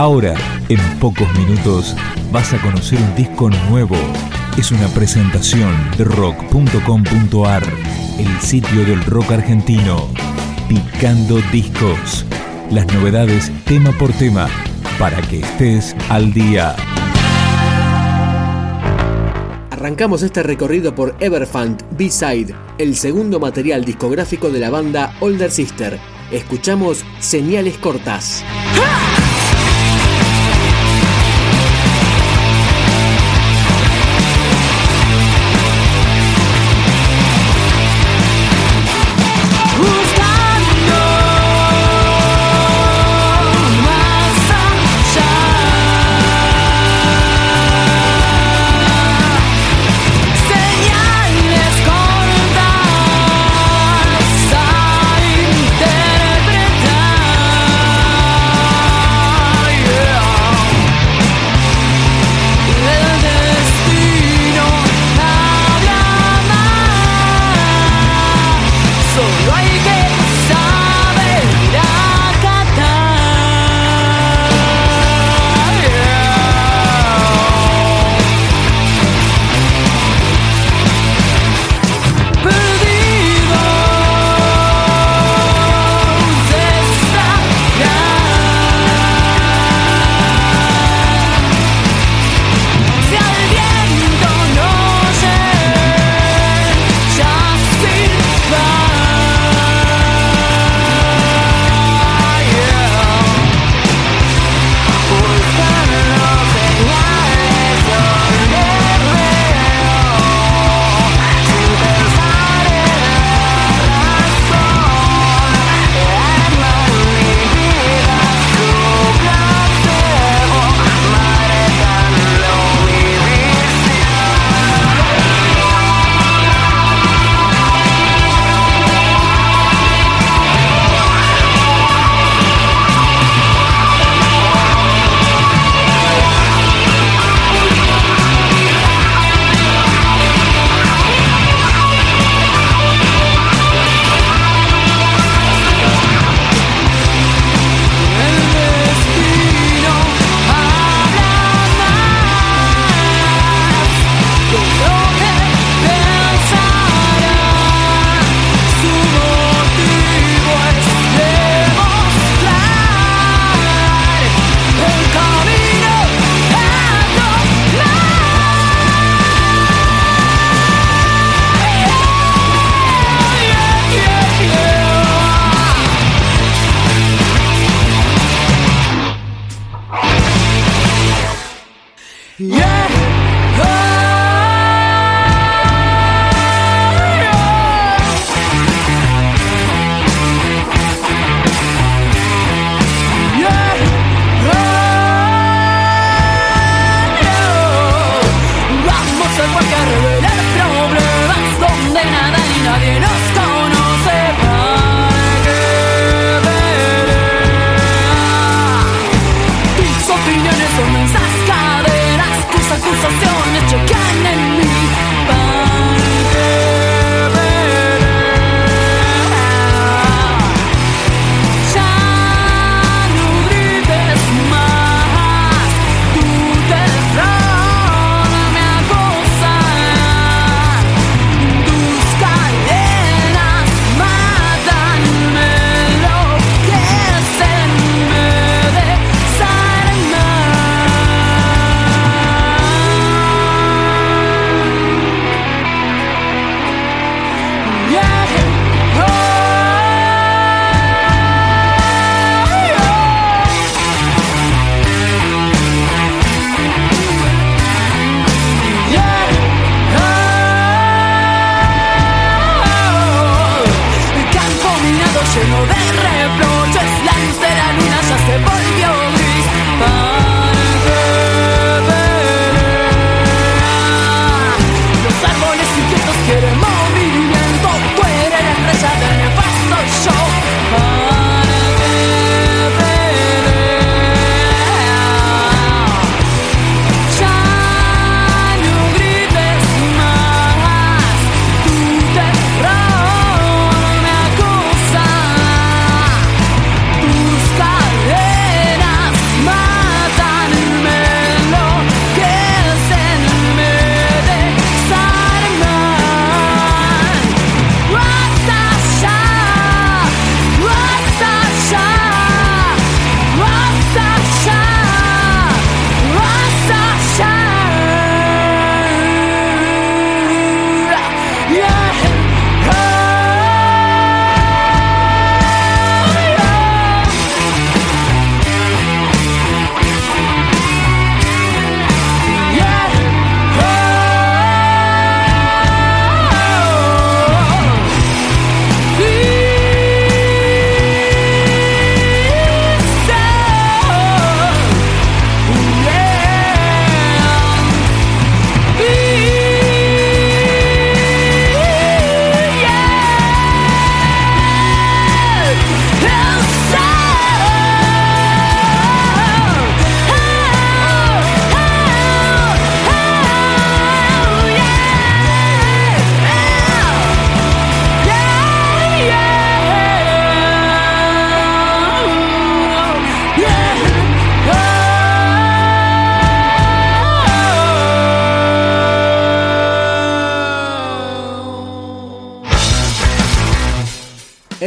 Ahora, en pocos minutos, vas a conocer un disco nuevo. Es una presentación de rock.com.ar, el sitio del rock argentino. Picando discos. Las novedades tema por tema, para que estés al día. Arrancamos este recorrido por Everfant B-Side, el segundo material discográfico de la banda Older Sister. Escuchamos Señales Cortas.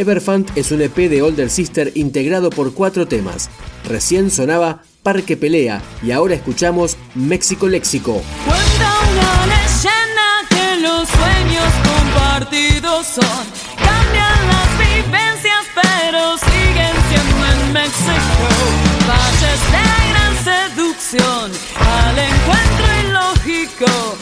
Everfant es un EP de Older Sister integrado por cuatro temas. Recién sonaba Parque Pelea y ahora escuchamos México Léxico. Cuenta una leyenda que los sueños compartidos son. Cambian las vivencias, pero siguen siendo en México. Valles de gran seducción, al encuentro ilógico.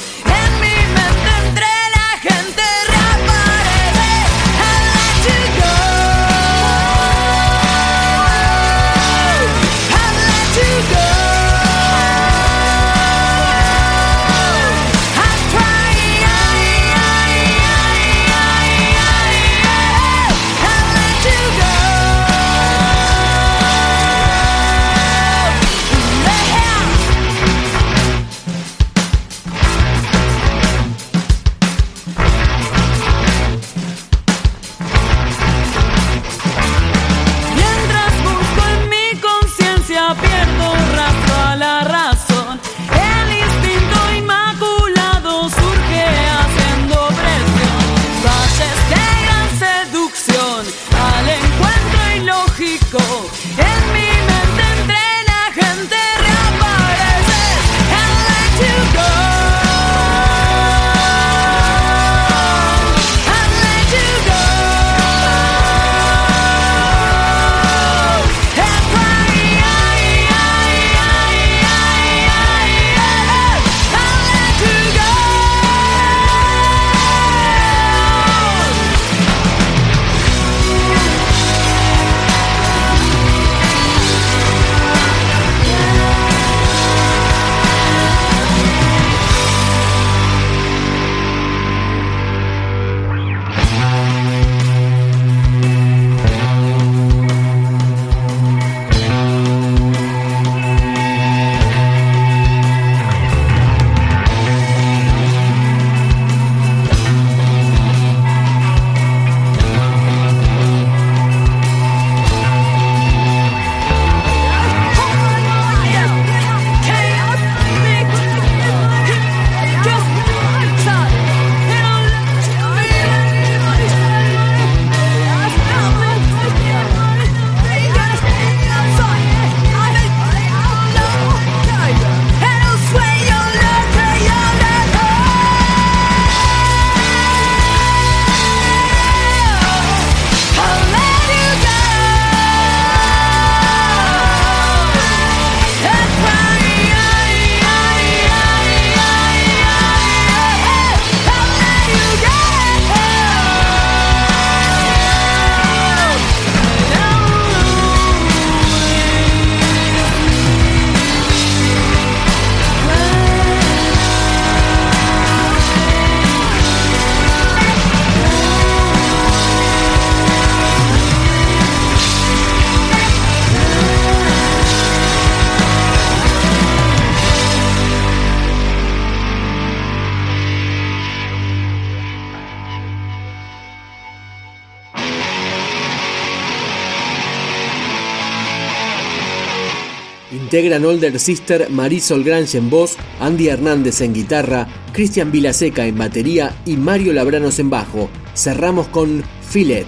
Integran Older Sister Marisol Grange en voz, Andy Hernández en guitarra, Cristian Vilaseca en batería y Mario Labranos en bajo. Cerramos con Filet.